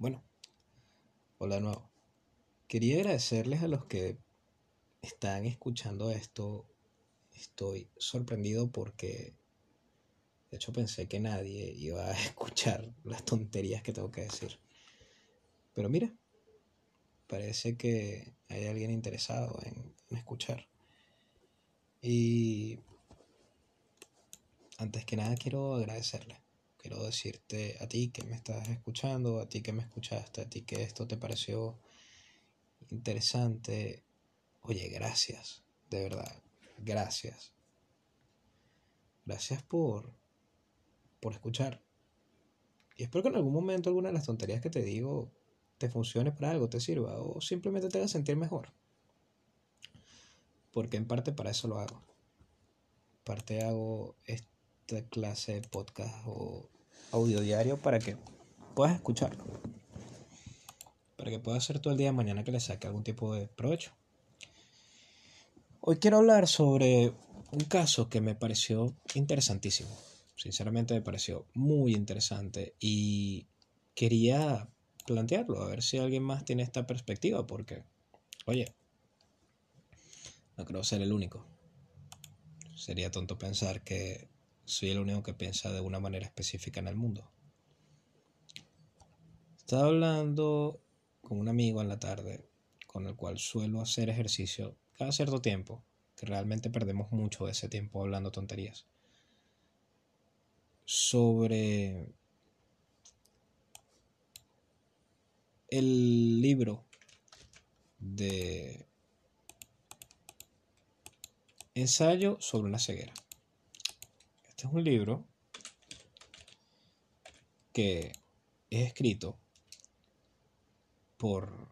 Bueno, hola de nuevo. Quería agradecerles a los que están escuchando esto. Estoy sorprendido porque de hecho pensé que nadie iba a escuchar las tonterías que tengo que decir. Pero mira, parece que hay alguien interesado en, escuchar. Y antes que nada quiero agradecerle. Quiero decirte a ti que me estás escuchando, a ti que me escuchaste, a ti que esto te pareció interesante. Oye, gracias, de verdad, gracias. Gracias por, por escuchar. Y espero que en algún momento alguna de las tonterías que te digo te funcione para algo, te sirva o simplemente te haga sentir mejor. Porque en parte para eso lo hago. En parte hago esta clase de podcast o audio diario para que puedas escucharlo. Para que puedas hacer todo el día de mañana que le saque algún tipo de provecho. Hoy quiero hablar sobre un caso que me pareció interesantísimo. Sinceramente me pareció muy interesante y quería plantearlo, a ver si alguien más tiene esta perspectiva, porque, oye, no creo ser el único. Sería tonto pensar que soy el único que piensa de una manera específica en el mundo. Estaba hablando con un amigo en la tarde, con el cual suelo hacer ejercicio cada cierto tiempo, que realmente perdemos mucho de ese tiempo hablando tonterías, sobre el libro de ensayo sobre una ceguera. Este es un libro que es escrito por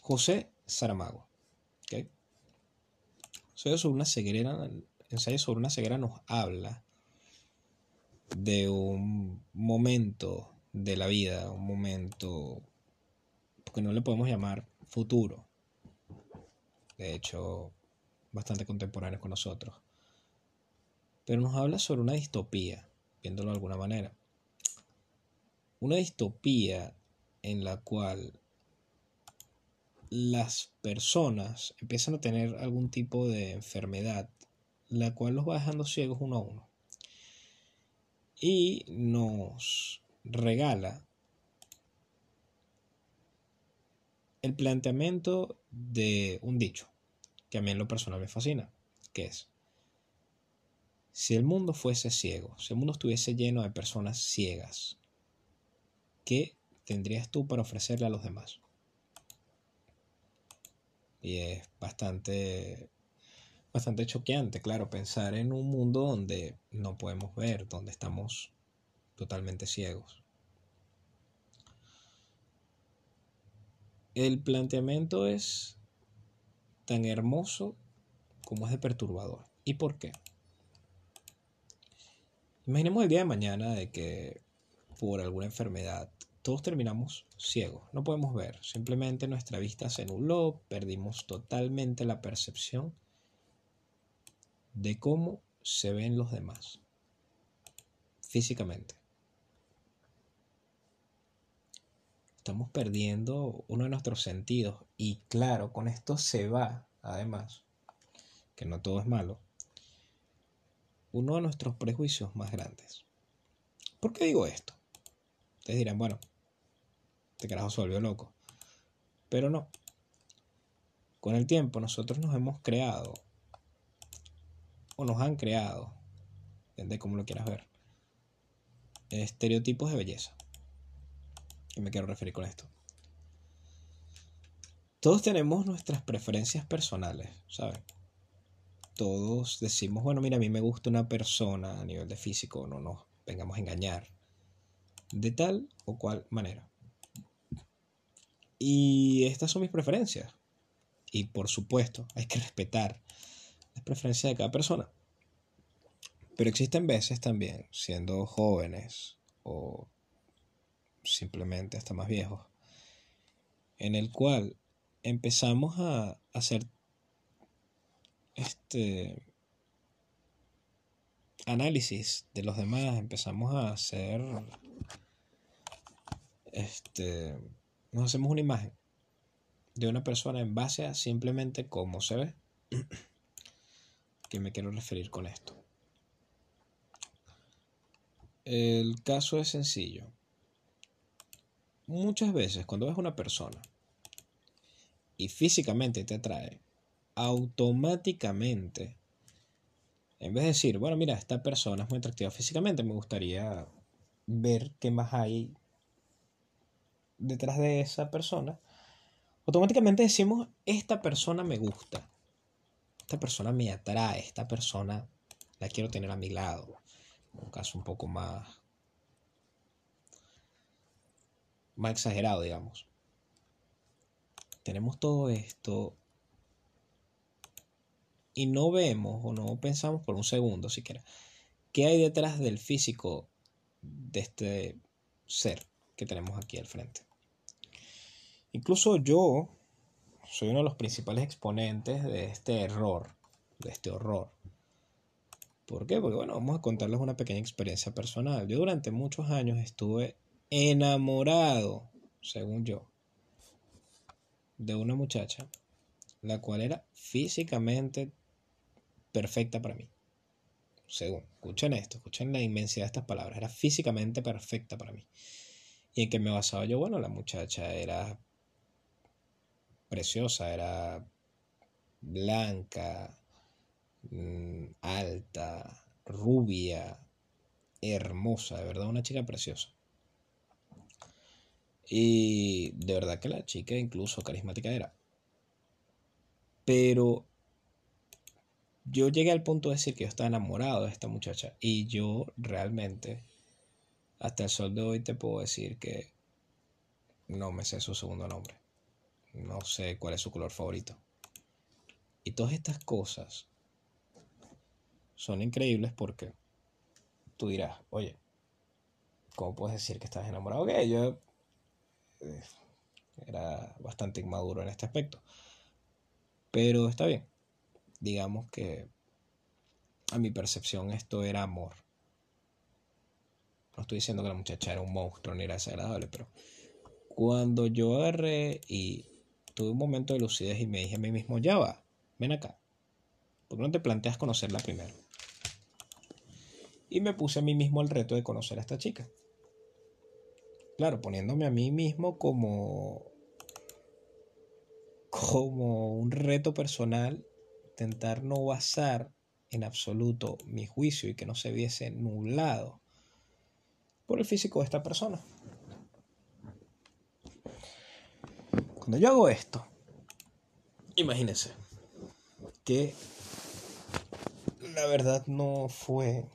José Saramago. Ensayo sobre una ceguera, ensayo sobre una ceguera nos habla de un momento de la vida, un momento que no le podemos llamar futuro, de hecho, bastante contemporáneo con nosotros, pero nos habla sobre una distopía, viéndolo de alguna manera. Una distopía en la cual las personas empiezan a tener algún tipo de enfermedad, la cual los va dejando ciegos uno a uno. Y nos regala el planteamiento de un dicho que a mí en lo personal me fascina, que es, si el mundo fuese ciego, si el mundo estuviese lleno de personas ciegas, ¿qué tendrías tú para ofrecerle a los demás? Y es bastante bastante choqueante, claro, pensar en un mundo donde no podemos ver, donde estamos totalmente ciegos. El planteamiento es tan hermoso como es de perturbador. ¿Y por qué? Imaginemos el día de mañana de que por alguna enfermedad todos terminamos ciegos, no podemos ver, simplemente nuestra vista se nubló, perdimos totalmente la percepción de cómo se ven los demás físicamente. estamos perdiendo uno de nuestros sentidos. Y claro, con esto se va, además, que no todo es malo, uno de nuestros prejuicios más grandes. ¿Por qué digo esto? Ustedes dirán, bueno, este carajo se volvió loco. Pero no. Con el tiempo nosotros nos hemos creado, o nos han creado, depende de cómo lo quieras ver, estereotipos de belleza qué me quiero referir con esto? Todos tenemos nuestras preferencias personales, ¿saben? Todos decimos, bueno, mira, a mí me gusta una persona a nivel de físico, no nos vengamos a engañar, de tal o cual manera. Y estas son mis preferencias. Y por supuesto, hay que respetar las preferencias de cada persona. Pero existen veces también, siendo jóvenes o simplemente hasta más viejos, en el cual empezamos a hacer este análisis de los demás, empezamos a hacer este, nos hacemos una imagen de una persona en base a simplemente cómo se ve. ¿Qué me quiero referir con esto? El caso es sencillo. Muchas veces cuando ves una persona y físicamente te atrae, automáticamente, en vez de decir, bueno, mira, esta persona es muy atractiva físicamente, me gustaría ver qué más hay detrás de esa persona, automáticamente decimos, esta persona me gusta, esta persona me atrae, esta persona la quiero tener a mi lado. Un caso un poco más, más exagerado, digamos. Tenemos todo esto y no vemos o no pensamos por un segundo siquiera qué hay detrás del físico de este ser que tenemos aquí al frente. Incluso yo soy uno de los principales exponentes de este error, de este horror. ¿Por qué? Porque bueno, vamos a contarles una pequeña experiencia personal. Yo durante muchos años estuve enamorado, según yo, de una muchacha, la cual era físicamente perfecta para mí. Según, escuchen esto, escuchen la inmensidad de estas palabras, era físicamente perfecta para mí. ¿Y en qué me basaba yo? Bueno, la muchacha era preciosa, era blanca, mm, alta, rubia, hermosa, de verdad una chica preciosa. Y de verdad que la chica incluso carismática era. Pero yo llegué al punto de decir que yo estaba enamorado de esta muchacha. Y yo realmente, hasta el sol de hoy, te puedo decir que no me sé su segundo nombre. No sé cuál es su color favorito. Y todas estas cosas son increíbles porque tú dirás, oye, ¿cómo puedes decir que estás enamorado? Que yo eh, era bastante inmaduro en este aspecto. Pero está bien. Digamos que a mi percepción esto era amor. No estoy diciendo que la muchacha era un monstruo ni era desagradable, pero cuando yo agarré y tuve un momento de lucidez y me dije a mí mismo, ya va, ven acá. ¿Por qué no te planteas conocerla primero? Y me puse a mí mismo el reto de conocer a esta chica. Claro, poniéndome a mí mismo como como un reto personal, intentar no basar en absoluto mi juicio y que no se viese nublado por el físico de esta persona. Cuando yo hago esto, imagínense que la verdad no fue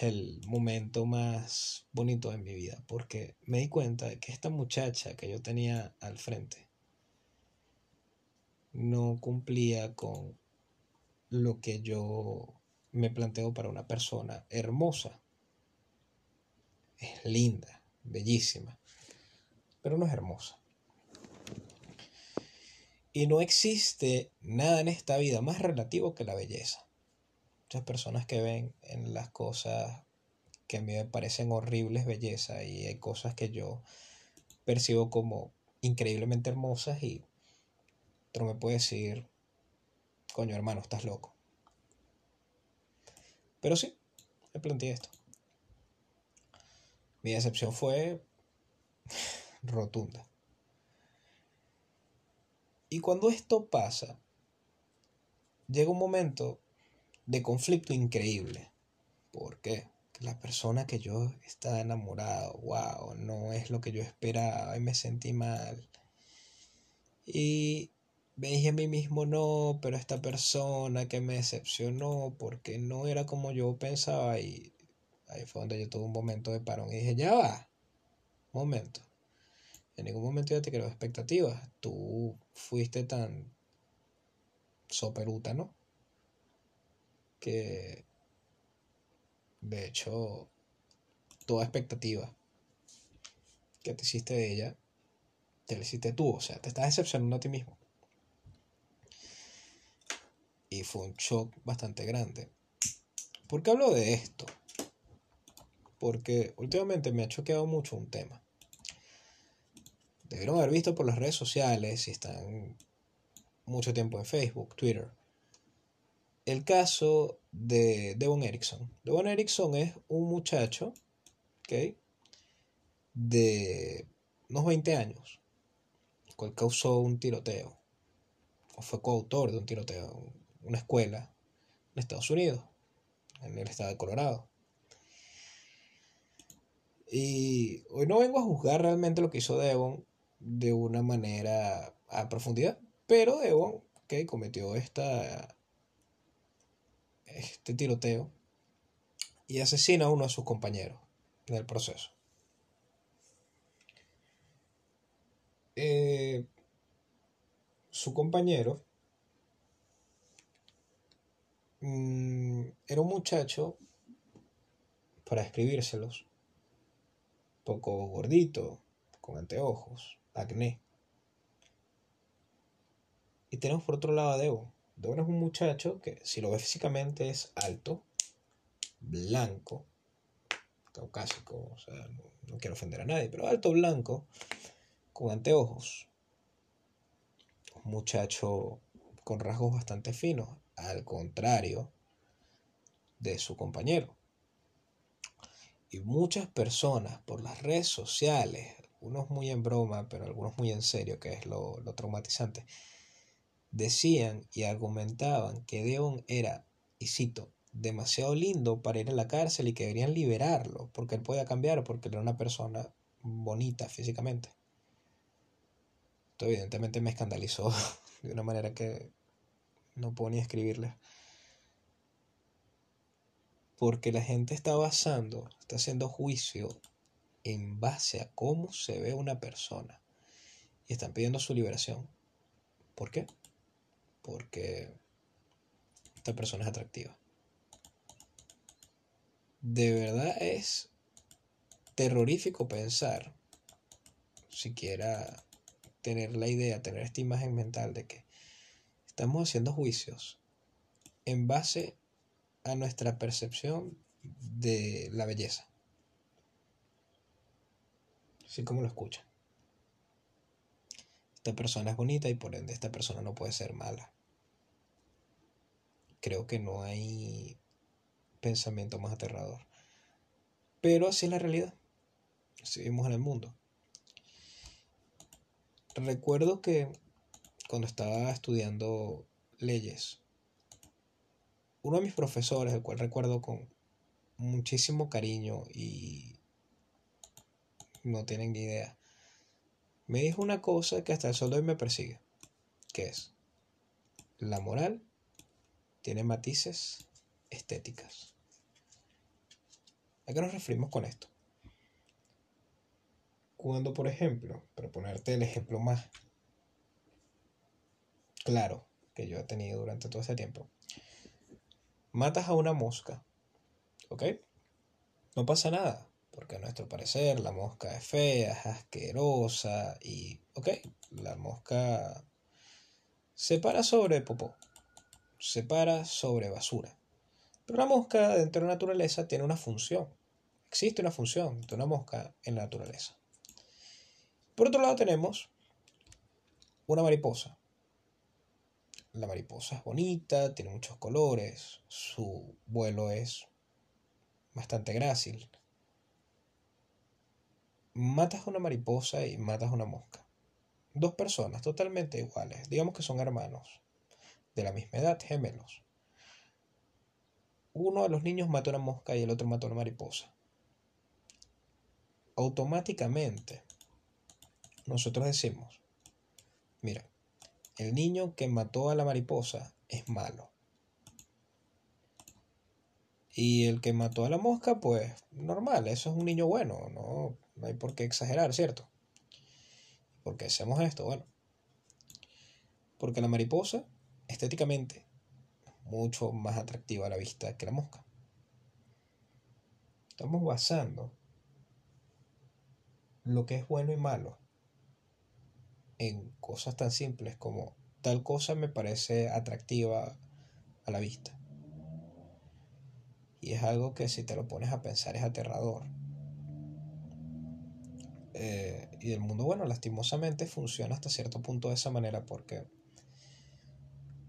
el momento más bonito de mi vida, porque me di cuenta de que esta muchacha que yo tenía al frente no cumplía con lo que yo me planteo para una persona hermosa. Es linda, bellísima, pero no es hermosa. Y no existe nada en esta vida más relativo que la belleza. Muchas personas que ven en las cosas que a mí me parecen horribles belleza y hay cosas que yo percibo como increíblemente hermosas y otro me puede decir, coño hermano, estás loco. Pero sí, me planteé esto. Mi decepción fue rotunda. Y cuando esto pasa, llega un momento de conflicto increíble. ¿Por qué? Que la persona que yo estaba enamorado, wow, no es lo que yo esperaba y me sentí mal. Y me dije a mí mismo, no, pero esta persona que me decepcionó porque no era como yo pensaba y ahí fue donde yo tuve un momento de parón y dije, ya va, momento. En ningún momento yo te creo expectativas. Tú fuiste tan soperuta, ¿no? Que de hecho toda expectativa que te hiciste de ella, te la hiciste tú, o sea, te estás decepcionando a ti mismo. Y fue un shock bastante grande. ¿Por qué hablo de esto? porque últimamente me ha choqueado mucho un tema. Debieron haber visto por las redes sociales, si están mucho tiempo en Facebook, Twitter, el caso de Devon Erickson. Devon Erickson es un muchacho, ¿ok? De unos 20 años, el cual causó un tiroteo, o fue coautor de un tiroteo una escuela en Estados Unidos, en el estado de Colorado. Y hoy no vengo a juzgar realmente lo que hizo Devon de una manera a profundidad, pero Devon, que cometió esta, este tiroteo y asesina a uno de sus compañeros en el proceso. Eh, su compañero mm, era un muchacho, para escribírselos, poco gordito, con anteojos, acné. Y tenemos por otro lado a Devon. Devon es un muchacho que, si lo ves físicamente, es alto, blanco, caucásico, o sea, no, quiero ofender a nadie, pero alto, blanco, con anteojos. Un muchacho con rasgos bastante finos, al contrario de su compañero. Y muchas personas por las redes sociales, algunos muy en broma, pero algunos muy en serio, que es lo, traumatizante, decían y argumentaban que Deon era, y cito, demasiado lindo para ir a la cárcel y que deberían liberarlo, porque él podía cambiar, porque era una persona bonita físicamente. Esto evidentemente me escandalizó de una manera que no puedo ni escribirle porque la gente está basando, está haciendo juicio en base a cómo se ve una persona. Y están pidiendo su liberación. ¿Por qué? Porque esta persona es atractiva. De verdad es terrorífico pensar, siquiera tener la idea, tener esta imagen mental de que estamos haciendo juicios en base a nuestra percepción de la belleza. Así como lo escuchan. Esta persona es bonita y por ende esta persona no puede ser mala. Creo que no hay pensamiento más aterrador. Pero así es la realidad. Así vivimos en el mundo. Recuerdo que cuando estaba estudiando leyes, uno de mis profesores, el cual recuerdo con muchísimo cariño y no tienen ni idea, me dijo una cosa que hasta el sol de hoy me persigue, que es, la moral tiene matices estéticas. ¿A qué nos referimos con esto? Cuando, por ejemplo, para ponerte el ejemplo más claro que yo he tenido durante todo este tiempo, matas a una mosca, ¿ok? No pasa nada, porque a nuestro parecer la mosca es fea, es asquerosa y, ¿ok? La mosca se para sobre popó, se para sobre basura. Pero la mosca dentro de la naturaleza tiene una función. Existe una función de una mosca en la naturaleza. Por otro lado tenemos una mariposa. La mariposa es bonita, tiene muchos colores, su vuelo es bastante grácil. Matas a una mariposa y matas a una mosca. Dos personas totalmente iguales, digamos que son hermanos, de la misma edad, gemelos. Uno de los niños mata a una mosca y el otro mata a una mariposa. Automáticamente, nosotros decimos, mira, el niño que mató a la mariposa es malo. Y el que mató a la mosca, pues normal, eso es un niño bueno, no, hay por qué exagerar, ¿cierto? ¿Por qué hacemos esto? Bueno, porque la mariposa, estéticamente, es mucho más atractiva a la vista que la mosca. Estamos basando lo que es bueno y malo en cosas tan simples como tal cosa me parece atractiva a la vista. Y es algo que si te lo pones a pensar es aterrador. Eh, y el mundo, bueno, lastimosamente funciona hasta cierto punto de esa manera porque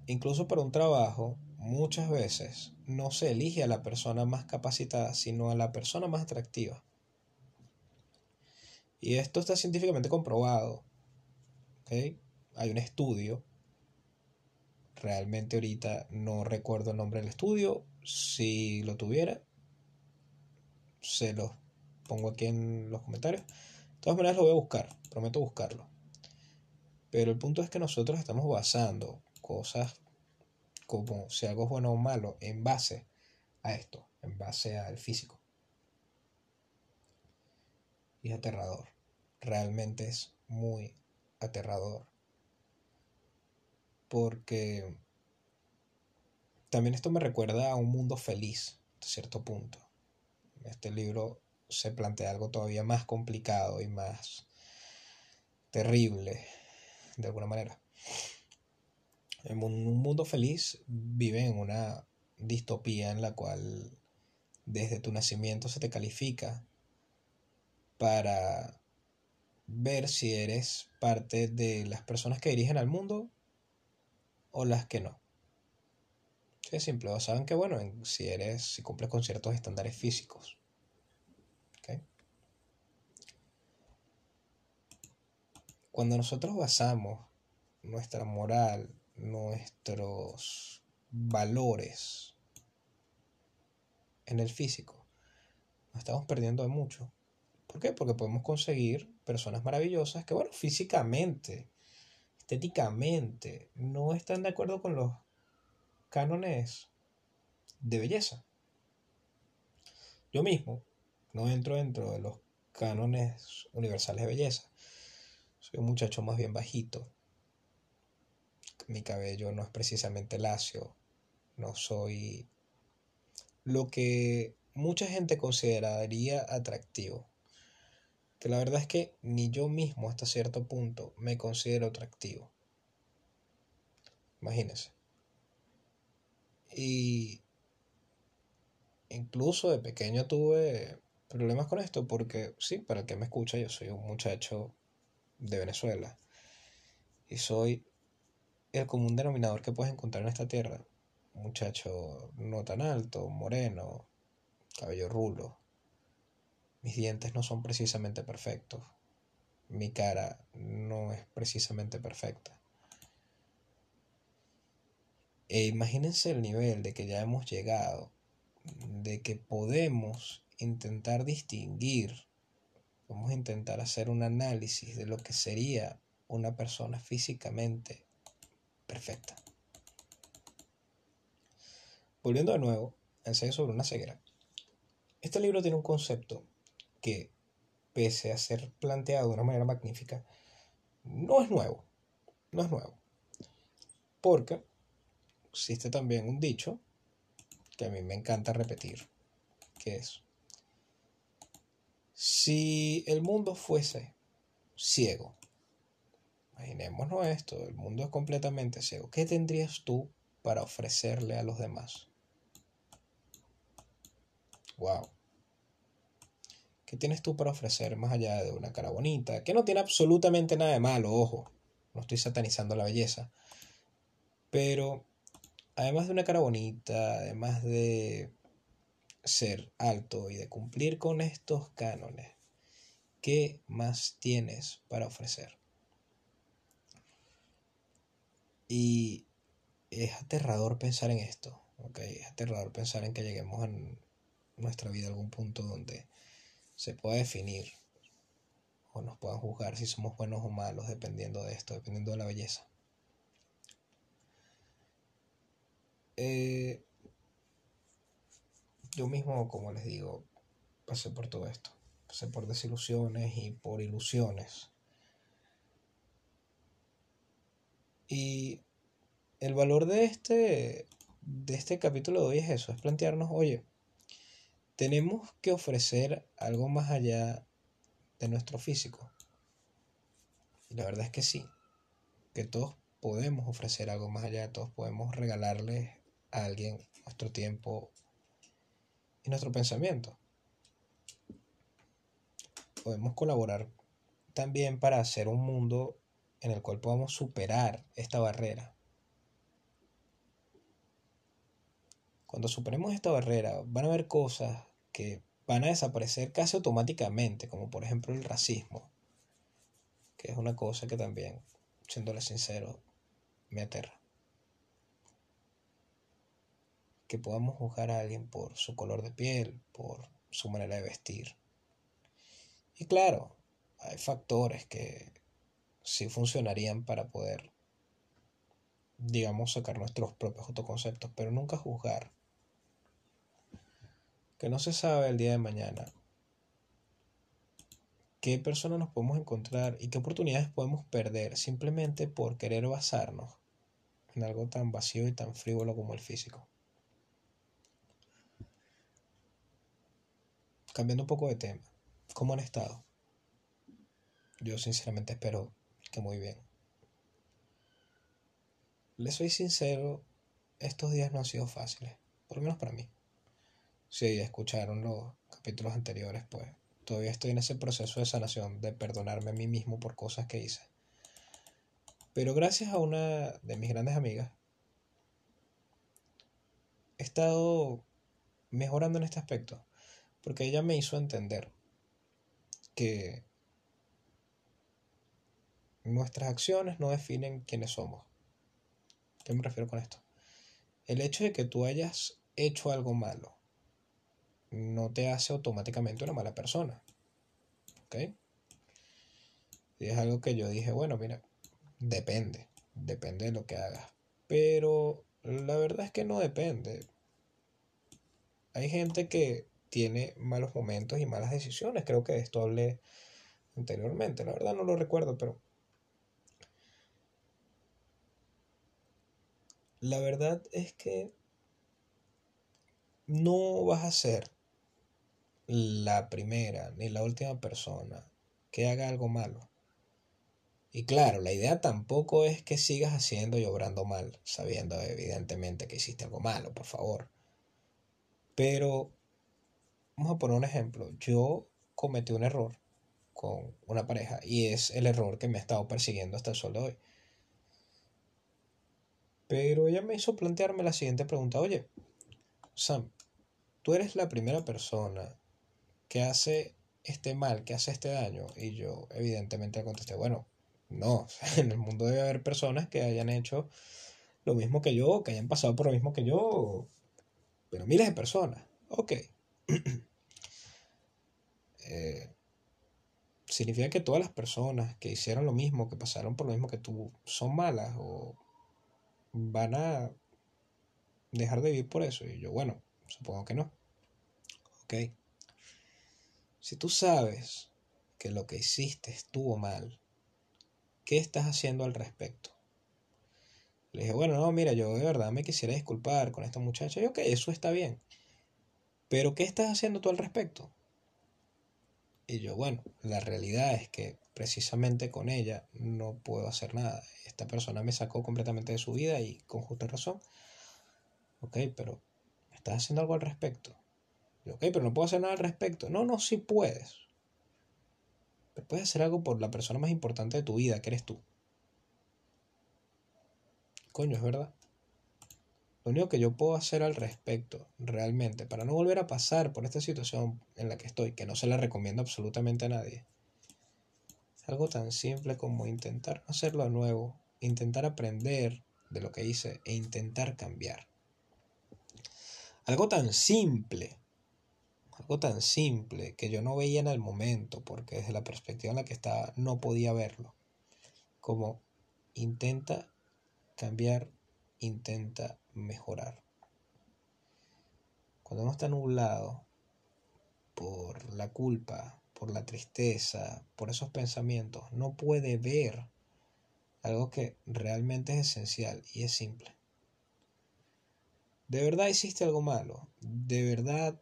incluso para un trabajo, muchas veces no se elige a la persona más capacitada, sino a la persona más atractiva. Y esto está científicamente comprobado. Hay un estudio. Realmente ahorita no recuerdo el nombre del estudio. Si lo tuviera, se los pongo aquí en los comentarios. De todas maneras lo voy a buscar. Prometo buscarlo. Pero el punto es que nosotros estamos basando cosas como si algo es bueno o malo en base a esto, en base al físico. Y es aterrador. Realmente es muy aterrador. Porque también esto me recuerda a un mundo feliz, a cierto punto. Este libro se plantea algo todavía más complicado y más terrible, de alguna manera. En un mundo feliz vive en una distopía en la cual desde tu nacimiento se te califica para ver si eres parte de las personas que dirigen al mundo o las que no. es simple, saben que bueno, si eres, si cumples con ciertos estándares físicos. Cuando nosotros basamos nuestra moral nuestros valores en el físico, nos estamos perdiendo de mucho. ¿Por qué? Porque podemos conseguir personas maravillosas que, bueno, físicamente, estéticamente, no están de acuerdo con los cánones de belleza. Yo mismo no entro dentro de los cánones universales de belleza. Soy un muchacho más bien bajito, mi cabello no es precisamente lacio, no soy lo que mucha gente consideraría atractivo. Que la verdad es que ni yo mismo hasta cierto punto me considero atractivo. Imagínense. Y incluso de pequeño tuve problemas con esto porque, sí, para el que me escucha, yo soy un muchacho de Venezuela. Y soy el común denominador que puedes encontrar en esta tierra. Un muchacho no tan alto, moreno, cabello rulo. Mis dientes no son precisamente perfectos. Mi cara no es precisamente perfecta. E imagínense el nivel de que ya hemos llegado, de que podemos intentar distinguir, vamos a intentar hacer un análisis de lo que sería una persona físicamente perfecta. Volviendo de nuevo, ensayo sobre una ceguera. Este libro tiene un concepto que, pese a ser planteado de una manera magnífica, no es nuevo. No es nuevo. Porque existe también un dicho que a mí me encanta repetir, que es, si el mundo fuese ciego, Imaginémonos esto, el mundo es completamente ciego. ¿Qué tendrías tú para ofrecerle a los demás? Wow. ¿Qué tienes tú para ofrecer más allá de una cara bonita? Que no tiene absolutamente nada de malo, ojo. No estoy satanizando la belleza. Pero además de una cara bonita, además de ser alto y de cumplir con estos cánones, ¿qué más tienes para ofrecer? Y es aterrador pensar en esto. Es aterrador pensar en que lleguemos en nuestra vida a algún punto donde se pueda definir o nos puedan juzgar si somos buenos o malos dependiendo de esto, dependiendo de la belleza. Eh, yo mismo, como les digo, pasé por todo esto. Pasé por desilusiones y por ilusiones. Y el valor de este, de este capítulo de hoy es eso, es plantearnos, oye, tenemos que ofrecer algo más allá de nuestro físico. Y la verdad es que sí, que todos podemos ofrecer algo más allá, todos podemos regalarle a alguien nuestro tiempo y nuestro pensamiento. Podemos colaborar también para hacer un mundo en el cual podamos superar esta barrera. Cuando superemos esta barrera, van a haber cosas que van a desaparecer casi automáticamente, como por ejemplo el racismo, que es una cosa que también, siéndole sincero, me aterra. Que podamos juzgar a alguien por su color de piel, por su manera de vestir. Y claro, hay factores que sí funcionarían para poder, digamos, sacar nuestros propios autoconceptos, pero nunca juzgar que no se sabe el día de mañana qué personas nos podemos encontrar y qué oportunidades podemos perder simplemente por querer basarnos en algo tan vacío y tan frívolo como el físico. Cambiando un poco de tema, ¿cómo han estado? Yo sinceramente espero que muy bien. Les soy sincero, estos días no han sido fáciles, por lo menos para mí si escucharon los capítulos anteriores, pues todavía estoy en ese proceso de sanación, de perdonarme a mí mismo por cosas que hice. Pero gracias a una de mis grandes amigas, he estado mejorando en este aspecto, porque ella me hizo entender que nuestras acciones no definen quiénes somos. ¿Qué me refiero con esto? El hecho de que tú hayas hecho algo malo no te hace automáticamente una mala persona. ¿Ok? Y es algo que yo dije, bueno, mira, depende, depende de lo que hagas. Pero la verdad es que no depende. Hay gente que tiene malos momentos y malas decisiones. Creo que esto hablé anteriormente. La verdad no lo recuerdo, pero... La verdad es que no vas a ser la primera ni la última persona que haga algo malo. Y claro, la idea tampoco es que sigas haciendo y obrando mal, sabiendo evidentemente que hiciste algo malo, por favor. Pero, vamos a poner un ejemplo. Yo cometí un error con una pareja y es el error que me ha estado persiguiendo hasta el sol de hoy. Pero ella me hizo plantearme la siguiente pregunta, oye, Sam, tú eres la primera persona que hace este mal, que hace este daño? Y yo evidentemente contesté, bueno, no, en el mundo debe haber personas que hayan hecho lo mismo que yo, que hayan pasado por lo mismo que yo, pero miles de personas. Ok. Eh, significa que todas las personas que hicieron lo mismo, que pasaron por lo mismo que tú, son malas o van a dejar de vivir por eso. Y yo, bueno, supongo que no. Ok. Si tú sabes que lo que hiciste estuvo mal, ¿qué estás haciendo al respecto? Le dije, bueno, no, mira, yo de verdad me quisiera disculpar con esta muchacha. Y ok, eso está bien. Pero ¿qué estás haciendo tú al respecto? Y yo, bueno, la realidad es que precisamente con ella no puedo hacer nada. Esta persona me sacó completamente de su vida y con justa razón. Ok, pero ¿estás haciendo algo al respecto? Ok, pero no puedo hacer nada al respecto. No, no, sí puedes. Pero puedes hacer algo por la persona más importante de tu vida, que eres tú. Coño, es verdad. Lo único que yo puedo hacer al respecto, realmente, para no volver a pasar por esta situación en la que estoy, que no se la recomiendo absolutamente a nadie, es algo tan simple como intentar hacerlo de nuevo, intentar aprender de lo que hice e intentar cambiar. Algo tan simple algo tan simple que yo no veía en el momento, porque desde la perspectiva en la que estaba no podía verlo. Como intenta cambiar, intenta mejorar. Cuando uno está nublado por la culpa, por la tristeza, por esos pensamientos, no puede ver algo que realmente es esencial y es simple. ¿De verdad hiciste algo malo? ¿De verdad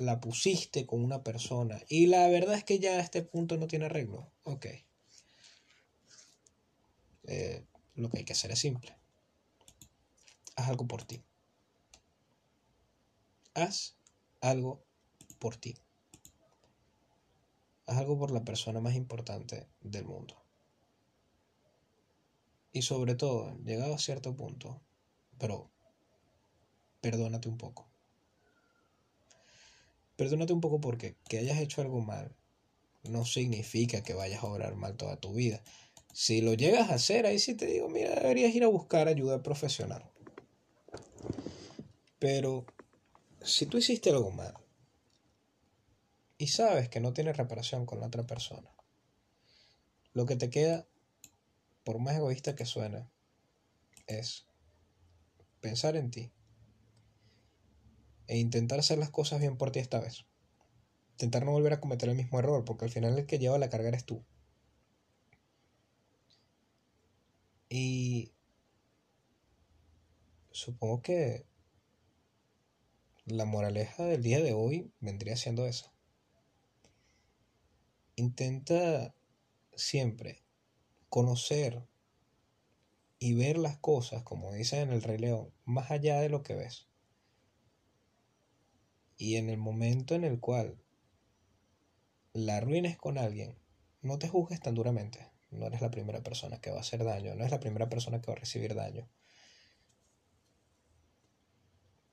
la pusiste con una persona y la verdad es que ya a este punto no tiene arreglo, ok. Eh, lo que hay que hacer es simple. Haz algo por ti. Haz algo por ti. Haz algo por la persona más importante del mundo. Y sobre todo, llegado a cierto punto, pero perdónate un poco. Perdónate un poco porque que hayas hecho algo mal no significa que vayas a orar mal toda tu vida. Si lo llegas a hacer, ahí sí te digo, mira, deberías ir a buscar ayuda profesional. Pero si tú hiciste algo mal y sabes que no tienes reparación con la otra persona, lo que te queda, por más egoísta que suene, es pensar en ti e intentar hacer las cosas bien por ti esta vez. Intentar no volver a cometer el mismo error, porque al final el que lleva la carga eres tú. Y supongo que la moraleja del día de hoy vendría siendo eso. Intenta siempre conocer y ver las cosas, como dice en el Rey León, más allá de lo que ves. Y en el momento en el cual la arruines con alguien, no te juzgues tan duramente. No eres la primera persona que va a hacer daño, no es la primera persona que va a recibir daño.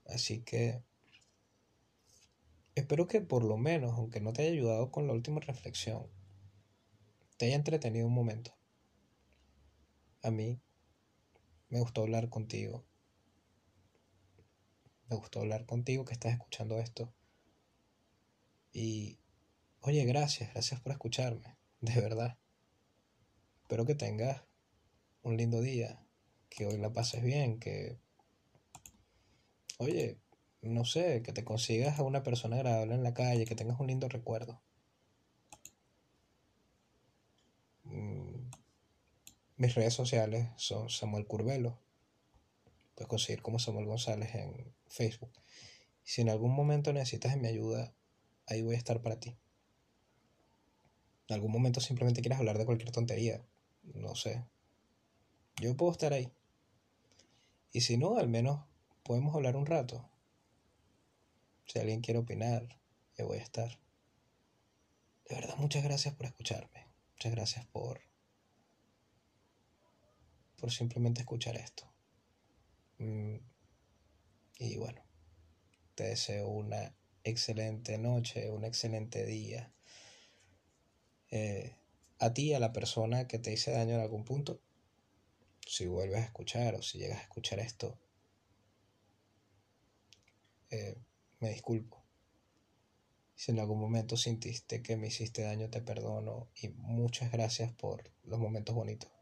Así que espero que por lo menos, aunque no te haya ayudado con la última reflexión, te haya entretenido un momento. A mí me gustó hablar contigo me gustó hablar contigo que estás escuchando esto. Y, oye, gracias, gracias por escucharme, de verdad. Espero que tengas un lindo día, que hoy la pases bien, que, oye, no sé, que te consigas a una persona agradable en la calle, que tengas un lindo recuerdo. Mm, mis redes sociales son Samuel Curvelo. Puedes conseguir como Samuel González en Facebook. Si en algún momento necesitas mi ayuda, ahí voy a estar para ti. En algún momento simplemente quieres hablar de cualquier tontería, no sé. Yo puedo estar ahí. Y si no, al menos podemos hablar un rato. Si alguien quiere opinar, yo voy a estar. De verdad, muchas gracias por escucharme. Muchas gracias por por simplemente escuchar esto. Mm, y bueno, te deseo una excelente noche, un excelente día. Eh, a ti, a la persona que te hice daño en algún punto, si vuelves a escuchar o si llegas a escuchar esto, eh, me disculpo. Si en algún momento sintiste que me hiciste daño, te perdono y muchas gracias por los momentos bonitos.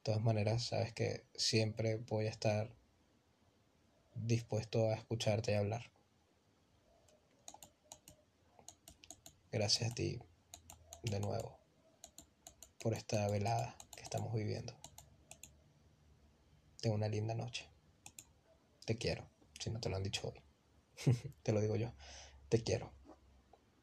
De todas maneras, sabes que siempre voy a estar dispuesto a escucharte y hablar. Gracias a ti de nuevo por esta velada que estamos viviendo. Tengo una linda noche. Te quiero, si no te lo han dicho hoy. te lo digo yo. Te quiero.